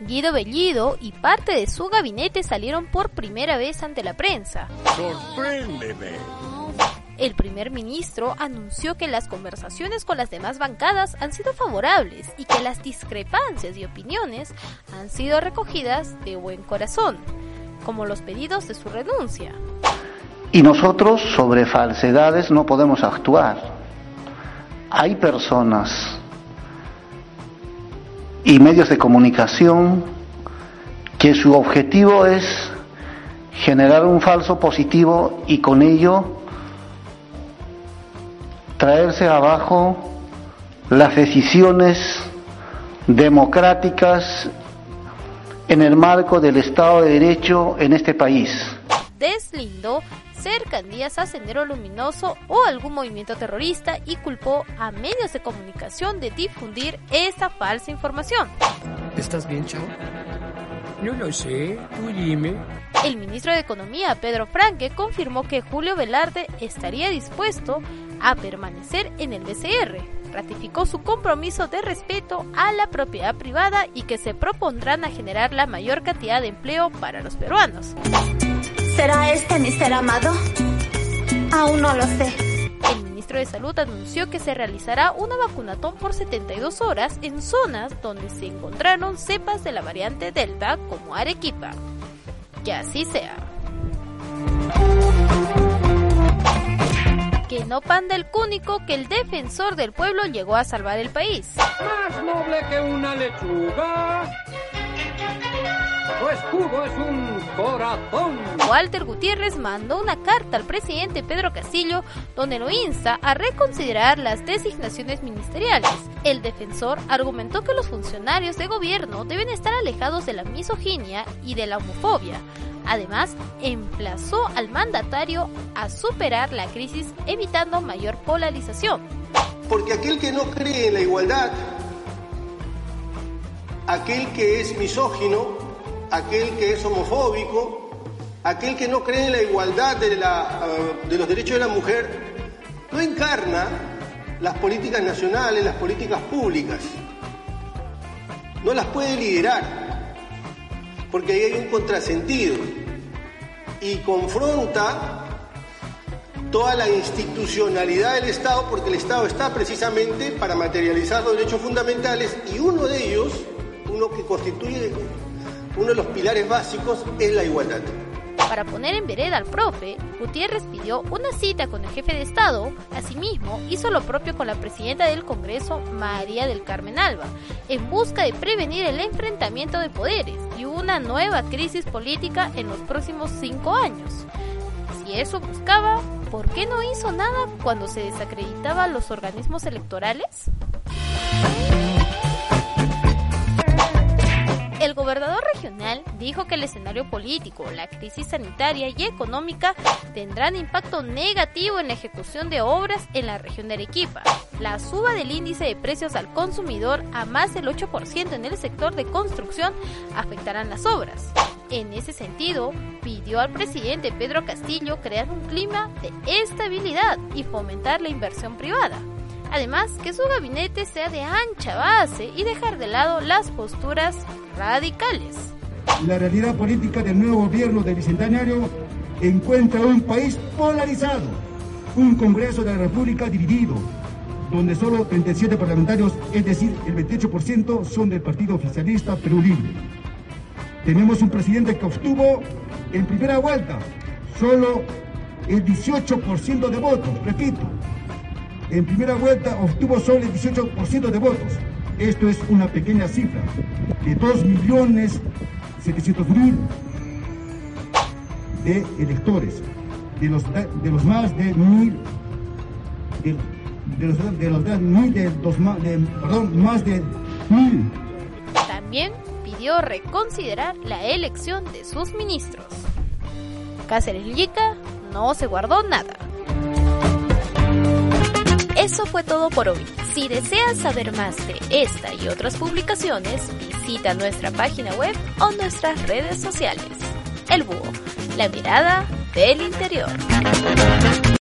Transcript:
Guido Bellido y parte de su gabinete salieron por primera vez ante la prensa. ¡Sorpréndeme! El primer ministro anunció que las conversaciones con las demás bancadas han sido favorables y que las discrepancias y opiniones han sido recogidas de buen corazón, como los pedidos de su renuncia. Y nosotros sobre falsedades no podemos actuar. Hay personas y medios de comunicación que su objetivo es generar un falso positivo y con ello traerse abajo las decisiones democráticas en el marco del Estado de Derecho en este país. Deslindó cercanías a Sendero Luminoso o algún movimiento terrorista y culpó a medios de comunicación de difundir esa falsa información. ¿Estás bien, Chao? No lo sé, tú dime. El ministro de Economía, Pedro Franque, confirmó que Julio Velarde estaría dispuesto a permanecer en el BCR. Ratificó su compromiso de respeto a la propiedad privada y que se propondrán a generar la mayor cantidad de empleo para los peruanos. ¿Será este mi ser amado? Aún no lo sé. El ministro de Salud anunció que se realizará una vacunatón por 72 horas en zonas donde se encontraron cepas de la variante Delta como Arequipa. Que así sea. Que no panda el cúnico que el defensor del pueblo llegó a salvar el país. Más noble que una lechuga. Escudo es un corazón. Walter Gutiérrez mandó una carta al presidente Pedro Castillo donde lo insta a reconsiderar las designaciones ministeriales. El defensor argumentó que los funcionarios de gobierno deben estar alejados de la misoginia y de la homofobia. Además, emplazó al mandatario a superar la crisis evitando mayor polarización. Porque aquel que no cree en la igualdad, aquel que es misógino, aquel que es homofóbico, aquel que no cree en la igualdad de, la, uh, de los derechos de la mujer, no encarna las políticas nacionales, las políticas públicas. No las puede liderar, porque ahí hay un contrasentido y confronta toda la institucionalidad del Estado, porque el Estado está precisamente para materializar los derechos fundamentales y uno de ellos, uno que constituye uno de los pilares básicos, es la igualdad. Para poner en vereda al profe, Gutiérrez pidió una cita con el jefe de Estado. Asimismo, hizo lo propio con la presidenta del Congreso, María del Carmen Alba, en busca de prevenir el enfrentamiento de poderes y una nueva crisis política en los próximos cinco años. Si eso buscaba, ¿por qué no hizo nada cuando se desacreditaba los organismos electorales? El gobernador dijo que el escenario político, la crisis sanitaria y económica tendrán impacto negativo en la ejecución de obras en la región de Arequipa. La suba del índice de precios al consumidor a más del 8% en el sector de construcción afectarán las obras. En ese sentido, pidió al presidente Pedro Castillo crear un clima de estabilidad y fomentar la inversión privada. Además, que su gabinete sea de ancha base y dejar de lado las posturas radicales. La realidad política del nuevo gobierno del Bicentenario encuentra un país polarizado, un Congreso de la República dividido, donde solo 37 parlamentarios, es decir, el 28%, son del Partido Oficialista Perú Libre. Tenemos un presidente que obtuvo en primera vuelta solo el 18% de votos, repito, en primera vuelta obtuvo solo el 18% de votos. Esto es una pequeña cifra de 2.700.000 de electores, de los, de los más de mil, de, los, de los de, dos, perdón, más de mil. También pidió reconsiderar la elección de sus ministros. Cáceres Lica no se guardó nada. Eso fue todo por hoy. Si deseas saber más de esta y otras publicaciones, visita nuestra página web o nuestras redes sociales. El Búho, la mirada del interior.